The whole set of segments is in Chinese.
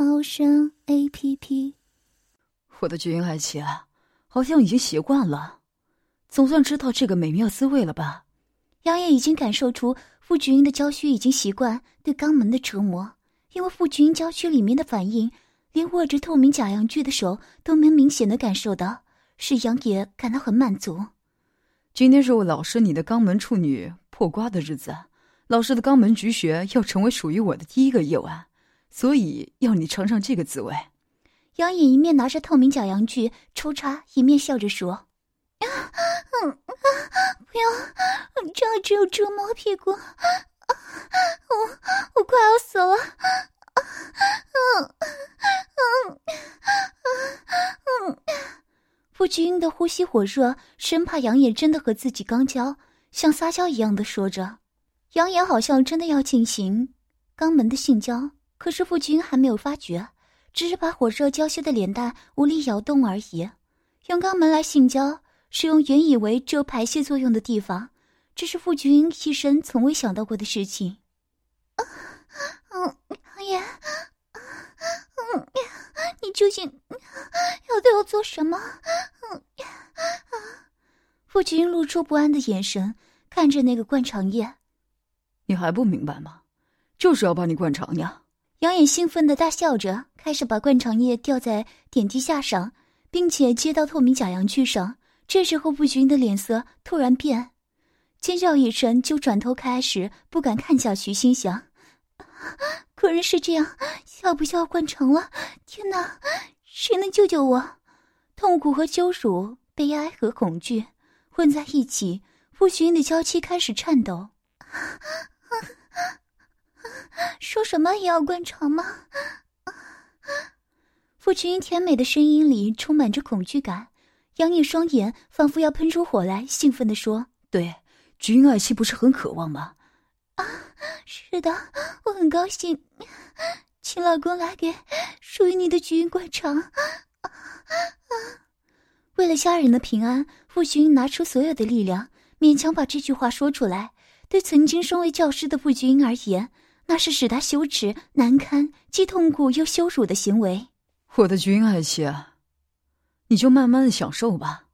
猫声 A P P。我的菊英爱妾，好像已经习惯了，总算知道这个美妙滋味了吧？杨野已经感受出傅菊英的娇躯已经习惯对肛门的折磨，因为傅菊英娇躯里面的反应，连握着透明假阳具的手都能明显的感受到，使杨野感到很满足。今天是我老师你的肛门处女破瓜的日子。老师的肛门菊穴要成为属于我的第一个夜晚，所以要你尝尝这个滋味。杨颖一面拿着透明假阳具抽插，一面笑着说：“嗯，不要，这样只有折磨屁股，我我快要死了。”嗯嗯嗯嗯，傅菊英的呼吸火热，生怕杨野真的和自己刚交，像撒娇一样的说着。杨言好像真的要进行肛门的性交，可是父君还没有发觉，只是把火热娇羞的脸蛋无力摇动而已。用肛门来性交，使用原以为只有排泄作用的地方，这是傅君一生从未想到过的事情。嗯，杨言，嗯，你究竟要对我做什么？嗯，傅君露出不安的眼神，看着那个灌肠液。你还不明白吗？就是要把你灌肠呀！杨野兴奋的大笑着，开始把灌肠液吊在点滴下上，并且接到透明假阳具上。这时候，傅君的脸色突然变，尖叫一声，就转头开始不敢看下去，心想：果然是这样，要不就要灌肠了！天哪，谁能救救我？痛苦和羞辱、悲哀和恐惧混在一起，傅君的娇妻开始颤抖。说什么也要灌肠吗？傅君英甜美的声音里充满着恐惧感，杨野双眼仿佛要喷出火来，兴奋地说：“对，菊英爱妻不是很渴望吗？”啊，是的，我很高兴，请老公来给属于你的菊英灌肠。啊啊！为了家人的平安，傅君英拿出所有的力量，勉强把这句话说出来。对曾经身为教师的傅君英而言，那是使他羞耻难堪、既痛苦又羞辱的行为。我的君爱妻，你就慢慢的享受吧。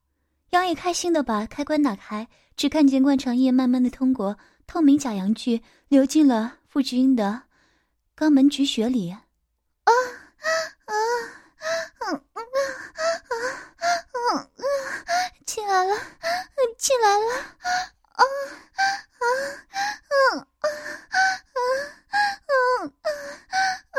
杨野开心的把开关打开，只看见灌肠液慢慢的通过透明假阳具流进了傅君英的肛门菊穴里。啊啊啊！啊啊啊啊啊！进来了，进来了！啊！啊，嗯，啊，嗯，嗯，啊！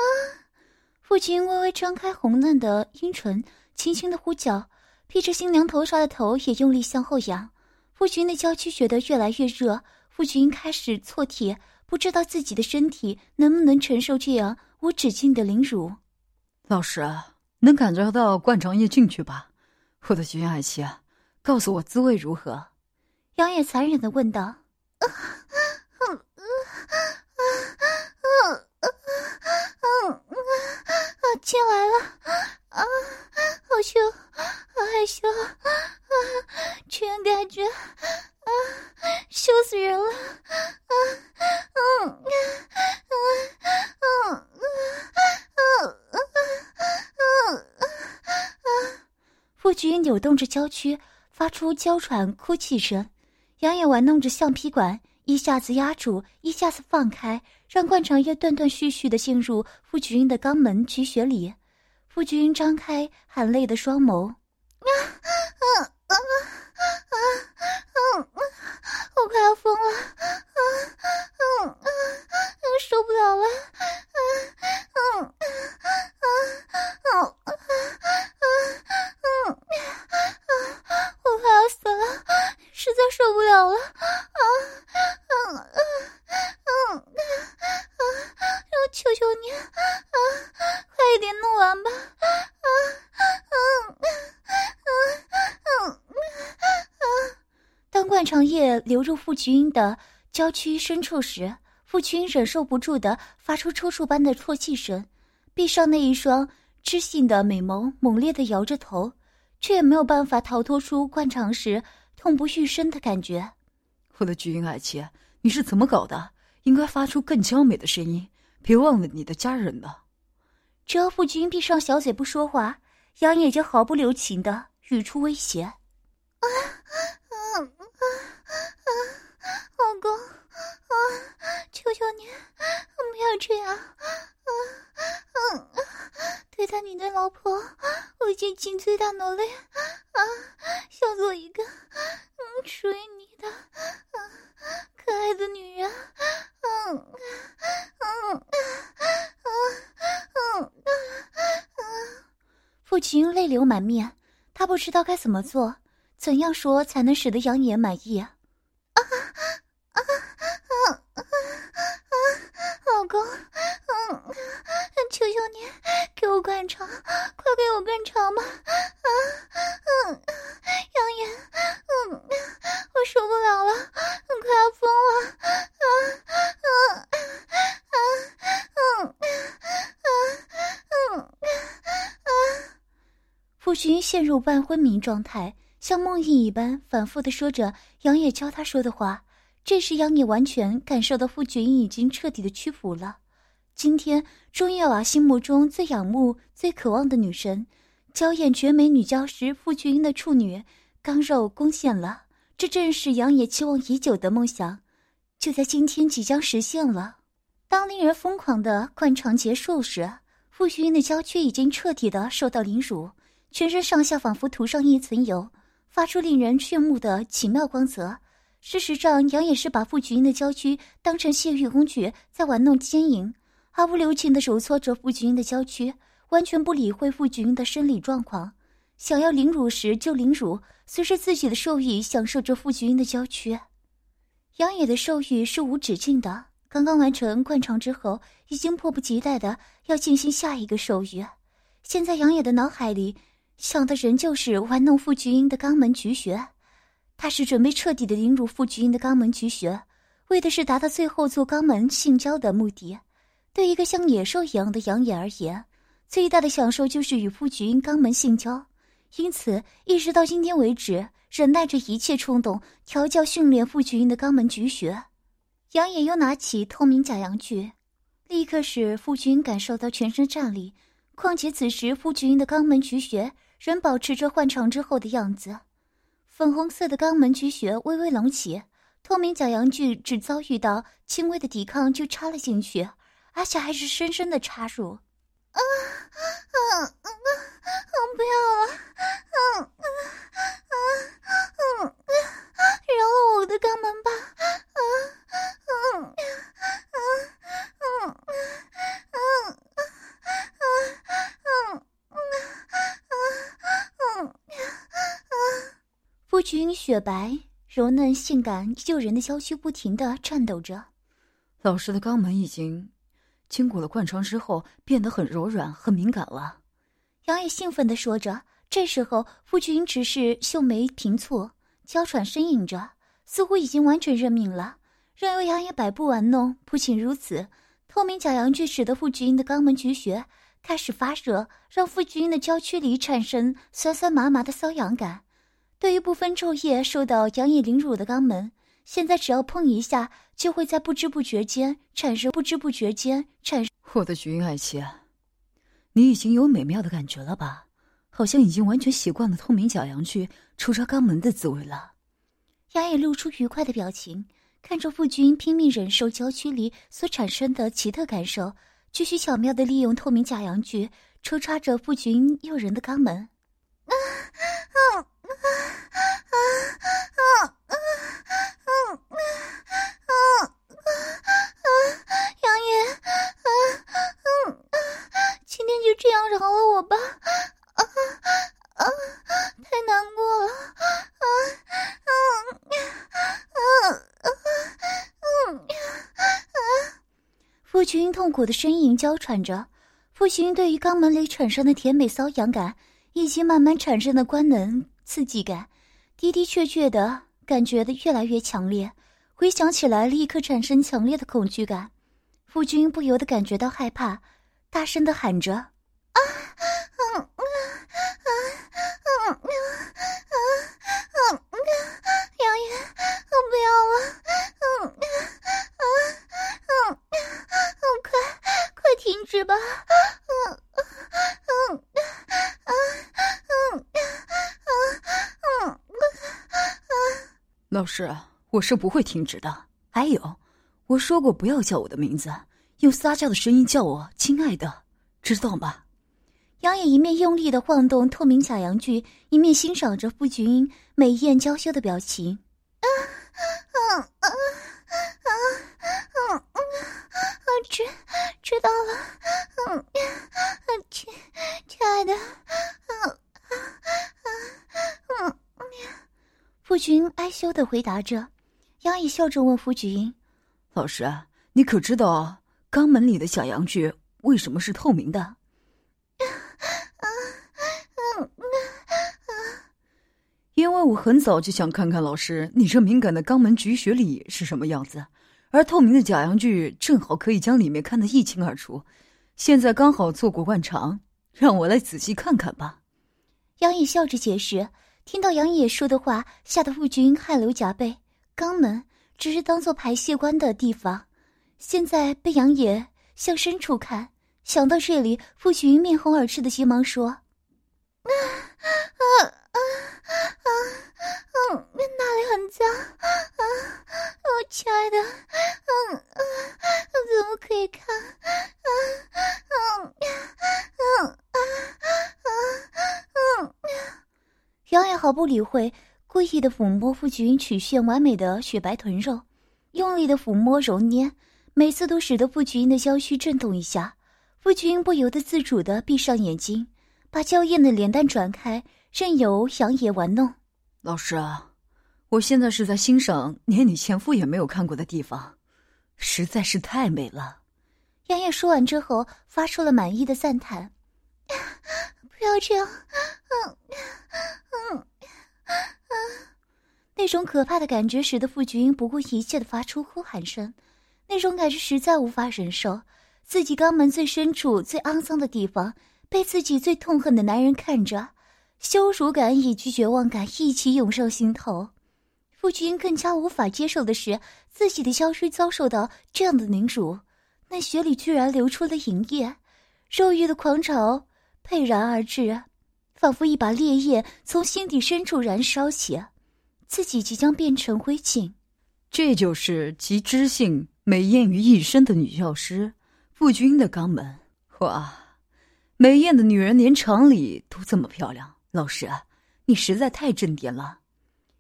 父亲微微张开红嫩的阴唇，轻轻的呼叫，披着新娘头纱的头也用力向后仰。夫君的娇躯觉得越来越热，夫君开始错体，不知道自己的身体能不能承受这样无止境的凌辱。老师，能感觉到灌肠液进去吧？我的君爱妻，告诉我滋味如何？杨野残忍的问道。进来了，啊，好羞，好害羞，啊，居然感觉，啊，羞死人了，啊，嗯嗯嗯嗯嗯嗯嗯傅菊扭区，发出娇喘哭泣声。杨野玩弄着橡皮管，一下子压住，一下子放开，让灌肠液断断续续的进入傅菊英的肛门菊穴里。傅菊英张开含泪的双眸，啊啊啊啊！我快要疯了，啊嗯啊，受不了了，啊嗯啊啊啊啊啊啊！我快要死了。实在受不了了，啊，嗯嗯嗯嗯，啊，求求你，啊，快一点弄完吧。肠液流入傅菊英的娇躯深处时，傅菊英忍受不住的发出抽搐般的啜泣声，闭上那一双知性的美眸，猛烈的摇着头，却也没有办法逃脱出灌肠时痛不欲生的感觉。我的菊英爱妾，你是怎么搞的？应该发出更娇美的声音，别忘了你的家人呢。只要傅菊英闭上小嘴不说话，杨野就毫不留情的语出威胁：“啊，嗯嗯嗯，老公，啊，求求你，不要这样，啊嗯啊，对待你的老婆，我已经尽最大努力，啊，想做一个，嗯，属于你的，嗯，可爱的女人，嗯嗯嗯嗯嗯。”父亲泪流满面，他不知道该怎么做，怎样说才能使得杨野满意！啊啊啊啊啊！老公，嗯，求求你给我灌肠，快给我灌肠嘛！啊，嗯，杨野，嗯，我受不了了，快要疯了！啊啊啊啊啊啊啊！傅寻陷入半昏迷状态，像梦呓一般反复的说着杨野教他说的话。这时，杨野完全感受到傅群已经彻底的屈服了。今天，钟月娃心目中最仰慕、最渴望的女神，娇艳绝美女教师傅群英的处女刚肉攻陷了。这正是杨野期望已久的梦想，就在今天即将实现了。当令人疯狂的灌肠结束时，傅群英的娇躯已经彻底的受到凌辱。全身上下仿佛涂上一层油，发出令人炫目的奇妙光泽。事实上，杨也是把傅菊英的娇躯当成泄欲工具，在玩弄奸淫，毫不留情地揉搓着傅菊英的娇躯，完全不理会傅菊英的生理状况，想要凌辱时就凌辱，随着自己的兽欲享受着傅菊英的娇躯。杨野的兽欲是无止境的，刚刚完成灌肠之后，已经迫不及待的要进行下一个兽欲。现在杨野的脑海里。想的仍旧是玩弄傅菊英的肛门菊穴，他是准备彻底的凌辱傅菊英的肛门菊穴，为的是达到最后做肛门性交的目的。对一个像野兽一样的杨野而言，最大的享受就是与傅菊英肛门性交，因此一直到今天为止，忍耐着一切冲动，调教训练傅菊英的肛门菊穴。杨野又拿起透明假阳具，立刻使傅菊英感受到全身战栗。况且此时傅菊英的肛门菊穴。仍保持着换肠之后的样子，粉红色的肛门菊穴微微隆起，透明假阳具只遭遇到轻微的抵抗就插了进去，而且还是深深的插入。啊啊啊啊！不要了！啊啊啊啊，饶了我的肛门吧！啊啊啊啊啊啊啊啊啊。傅菊英雪白、柔嫩、性感、诱人的娇躯不停的颤抖着。老师的肛门已经经过了灌肠之后，变得很柔软、很敏感了。杨野兴奋的说着。这时候，傅菊英只是秀眉平蹙，娇喘呻吟着，似乎已经完全认命了，任由杨野摆布玩弄。不仅如此，透明假阳具使得傅菊英的肛门菊穴开始发热，让傅菊英的娇躯里产生酸酸麻麻的瘙痒感。对于不分昼夜受到杨野凌辱的肛门，现在只要碰一下，就会在不知不觉间产生不知不觉间产生。我的菊英爱妾，你已经有美妙的感觉了吧？好像已经完全习惯了透明假阳具抽插肛门的滋味了。杨野露出愉快的表情，看着傅君拼命忍受娇躯里所产生的奇特感受，继续巧妙地利用透明假阳具抽插着不群诱人的肛门，啊啊啊啊啊啊啊啊啊！杨宇，啊啊，今天就这样饶了我吧，啊啊，太难过了，啊啊啊啊啊啊！傅群痛苦的呻吟娇喘着，傅群对于肛门里产生的甜美瘙痒感。以及慢慢产生的官能刺激感，的的确确的感觉的越来越强烈，回想起来立刻产生强烈的恐惧感。夫君不由得感觉到害怕，大声的喊着：“啊，嗯嗯嗯嗯嗯嗯嗯，杨爷，我不要了，嗯嗯嗯嗯，快快停止吧，嗯嗯嗯嗯嗯嗯。”老师，我是不会停止的。还有，我说过不要叫我的名字，用撒娇的声音叫我“亲爱的”，知道吗？杨野一面用力的晃动透明假阳具，一面欣赏着傅君英美艳娇羞的表情。啊啊啊啊啊啊！知知道了，嗯，亲亲爱的，嗯啊啊嗯。夫君哀羞的回答着，杨毅笑着问夫君：“老师，你可知道肛门里的小阳具为什么是透明的？” 因为我很早就想看看老师你这敏感的肛门菊穴里是什么样子，而透明的假阳具正好可以将里面看得一清二楚。现在刚好坐过惯常，让我来仔细看看吧。杨野笑着解释。听到杨野说的话，吓得傅君汗流浃背。肛门只是当做排泄关的地方，现在被杨野向深处看，想到这里，傅君面红耳赤的急忙说：“啊啊啊啊嗯，那里很脏啊，我亲爱的，嗯嗯，怎么可以看？啊嗯嗯啊啊嗯。”杨野毫不理会，故意的抚摸傅君曲线完美的雪白臀肉，用力的抚摸揉捏，每次都使得傅君的娇躯震动一下。傅君不由得自主的闭上眼睛，把娇艳的脸蛋转开，任由杨野玩弄。老师啊，我现在是在欣赏连你前夫也没有看过的地方，实在是太美了。杨烨说完之后，发出了满意的赞叹。不要这样，嗯嗯嗯，那种可怕的感觉使得傅菊英不顾一切的发出呼喊声，那种感觉实在无法忍受。自己肛门最深处、最肮脏的地方，被自己最痛恨的男人看着，羞辱感以及绝望感一起涌上心头。傅君更加无法接受的是，自己的消失遭受到这样的凌辱，那血里居然流出了淫液，肉欲的狂潮。沛然而至，仿佛一把烈焰从心底深处燃烧起，自己即将变成灰烬。这就是集知性美艳于一身的女教师傅君的肛门。哇，美艳的女人连常理都这么漂亮。老师，你实在太正点了。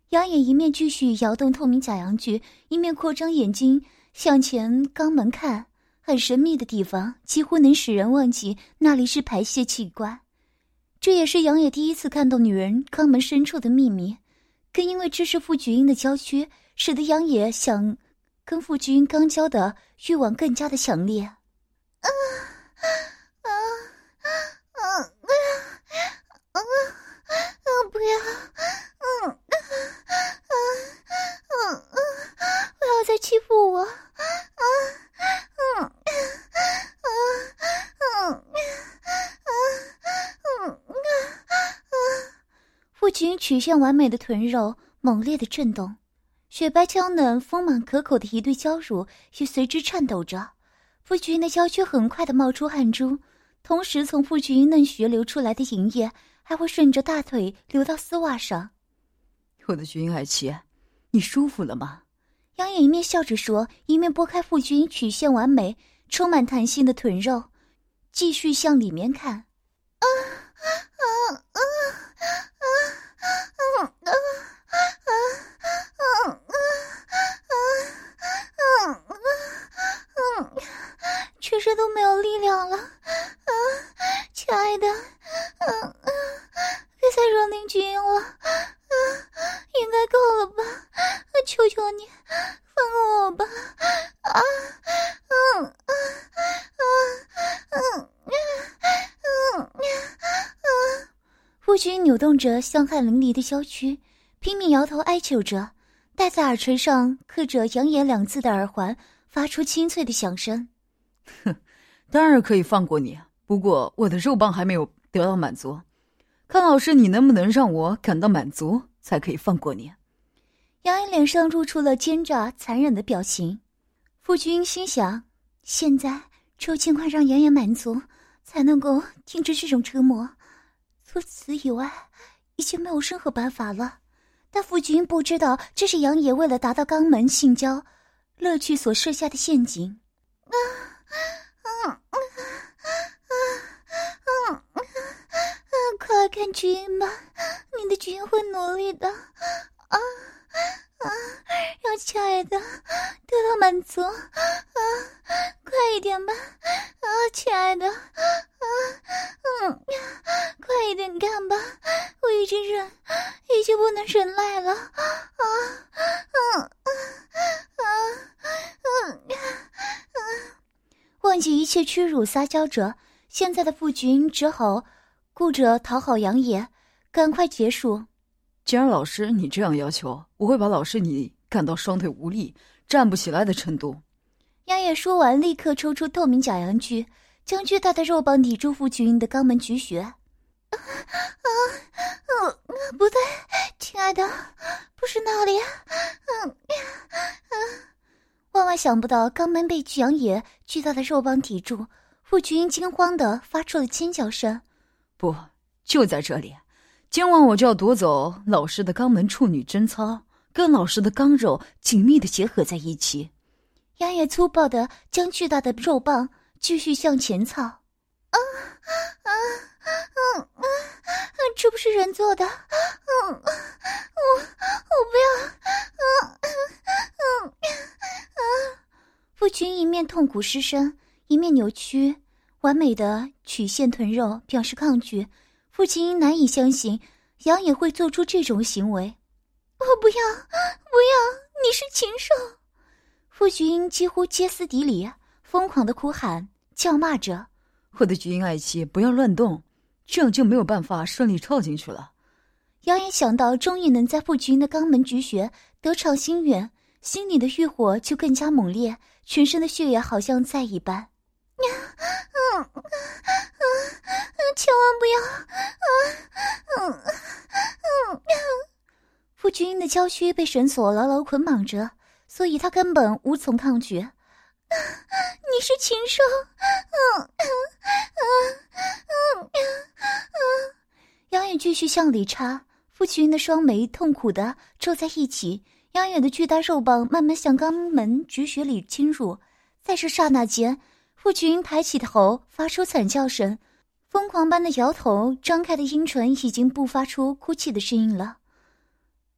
杨野一面继续摇动透明假阳具，一面扩张眼睛向前肛门看。很神秘的地方，几乎能使人忘记那里是排泄器官。这也是杨野第一次看到女人肛门深处的秘密，更因为这是傅菊英的娇躯，使得杨野想跟傅菊英肛交的欲望更加的强烈。啊啊啊啊啊啊！不要，嗯啊啊啊啊！不要再欺负我，啊！嗯，嗯，嗯，嗯，嗯，嗯，父亲曲线完美的臀肉猛烈的震动，雪白娇嫩、丰满可口的一对娇乳也随之颤抖着。傅君的娇躯很快的冒出汗珠，同时从傅君嫩穴流出来的银液还会顺着大腿流到丝袜上。我的君爱妻，你舒服了吗？杨颖一面笑着说，一面拨开傅君曲线完美、充满弹性的臀肉，继续向里面看。啊啊啊啊啊啊啊啊啊啊啊啊！全身都没有力量了。啊，亲爱的，嗯嗯，别再惹邻居了。啊，应该够了吧？求求你。着香汗淋漓的娇躯，拼命摇头哀求着，戴在耳垂上刻着“杨言”两字的耳环发出清脆的响声。哼，当然可以放过你，不过我的肉棒还没有得到满足，看老师你能不能让我感到满足，才可以放过你。杨野脸上露出了奸诈残忍的表情。傅君心想：现在只有尽快让杨野满足，才能够停止这种折磨。除此以外，已经没有任何办法了。但夫君不知道，这是杨野为了达到肛门性交乐趣所设下的陷阱。啊啊啊啊啊！快看君吧，你的君会努力的。啊，啊让亲爱的得到满足啊！快一点吧，啊，亲爱的，啊，嗯，快一点干吧，我已经忍，已经不能忍耐了，啊，嗯，啊，啊，嗯，啊，忘记一切屈辱撒娇者，现在的夫君只好顾着讨好杨野，赶快结束。既然老师你这样要求，我会把老师你干到双腿无力、站不起来的程度。杨野说完，立刻抽出透明假阳具，将巨大的肉棒抵住傅君的肛门菊穴。啊啊啊，不对，亲爱的，不是那里。嗯啊，万万想不到，肛门被杨野巨大的肉棒抵住，傅君惊慌的发出了尖叫声。不，就在这里。今晚我就要夺走老师的肛门处女贞操，跟老师的肛肉紧密的结合在一起。杨野粗暴的将巨大的肉棒继续向前操。啊啊啊啊！这不是人做的。嗯，我我不要。嗯嗯嗯。夫君一面痛苦失声，一面扭曲完美的曲线臀肉，表示抗拒。父亲难以相信杨野会做出这种行为。我不要，不要！你是禽兽！傅君几乎歇斯底里，疯狂的哭喊、叫骂着：“我的菊英爱妻，不要乱动，这样就没有办法顺利跳进去了。”杨野想到终于能在傅君的肛门菊穴得偿心愿，心里的欲火就更加猛烈，全身的血液好像在一般。嗯嗯嗯，千万不要！嗯嗯嗯，夫君的娇躯被绳索牢牢捆绑着，所以他根本无从抗拒。你是禽兽！嗯嗯嗯嗯嗯，杨远继续向里插，夫君的双眉痛苦的皱在一起，杨远的巨大肉棒慢慢向肛门直穴里侵入，在这刹那间。傅群抬起头，发出惨叫声，疯狂般的摇头，张开的阴唇已经不发出哭泣的声音了。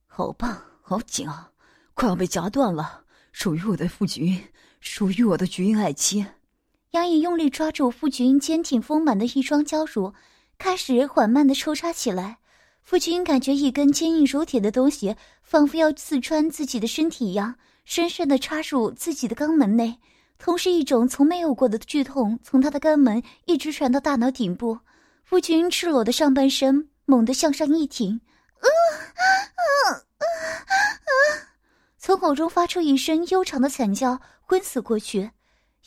好棒，好紧啊，快要被夹断了！属于我的傅群，属于我的菊英爱妻。杨颖用力抓住傅群坚挺丰满的一双娇乳，开始缓慢的抽插起来。傅群感觉一根坚硬如铁的东西，仿佛要刺穿自己的身体一样，深深的插入自己的肛门内。同时，一种从没有过的剧痛从他的肛门一直传到大脑顶部，夫君赤裸的上半身猛地向上一挺，啊啊啊啊！从口中发出一声悠长的惨叫，昏死过去。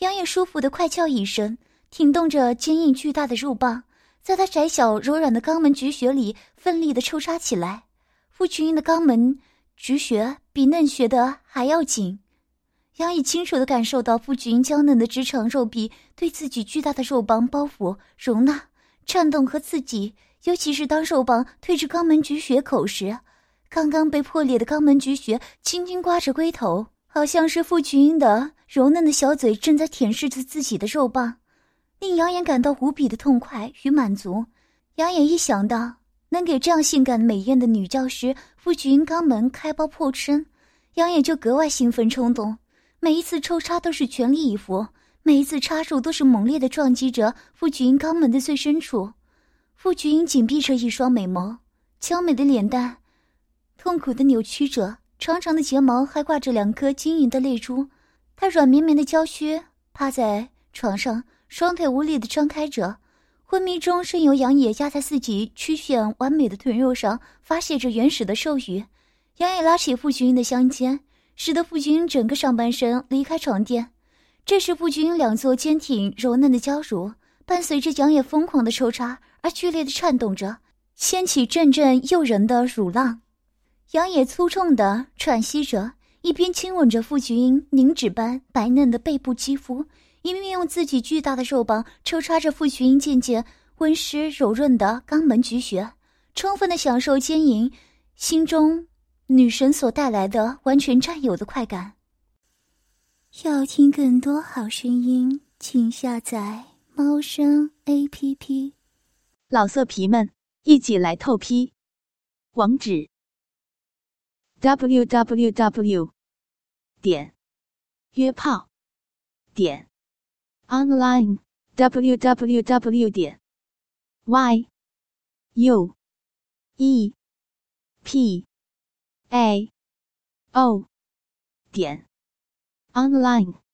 杨野舒服的快叫一声，挺动着坚硬巨大的肉棒，在他窄小柔软的肛门菊穴里奋力的抽插起来。夫君的肛门菊穴比嫩穴的还要紧。杨毅清楚的感受到傅菊英娇嫩的直肠肉壁对自己巨大的肉棒包袱容纳、颤动和刺激，尤其是当肉棒推至肛门菊穴口时，刚刚被破裂的肛门菊穴轻轻刮着龟头，好像是傅菊英的柔嫩的小嘴正在舔舐着自己的肉棒，令杨眼感到无比的痛快与满足。杨眼一想到能给这样性感美艳的女教师傅君肛门开包破身，杨眼就格外兴奋冲动。每一次抽插都是全力以赴，每一次插入都是猛烈的撞击着傅菊英肛门的最深处。傅菊英紧闭着一双美眸，娇美的脸蛋，痛苦的扭曲着，长长的睫毛还挂着两颗晶莹的泪珠。她软绵绵的娇躯趴在床上，双腿无力的张开着，昏迷中任由杨野压在自己曲线完美的臀肉上发泄着原始的兽欲。杨野拉起傅君的香肩，使得傅君整个上半身离开床垫。这时，傅君两座坚挺柔嫩的娇乳伴随着杨野疯狂的抽插而剧烈的颤动着，掀起阵阵诱人的乳浪。杨野粗重的喘息着，一边亲吻着傅君凝脂般白嫩的背部肌肤，一面用自己巨大的肉棒抽插着傅君渐渐温湿柔润的肛门菊穴，充分的享受奸淫心中。女神所带来的完全占有的快感。要听更多好声音，请下载猫声 A P P。老色皮们，一起来透批！网址：w w w 点约炮点 online w w w 点 y u e p a. O. 点。Online。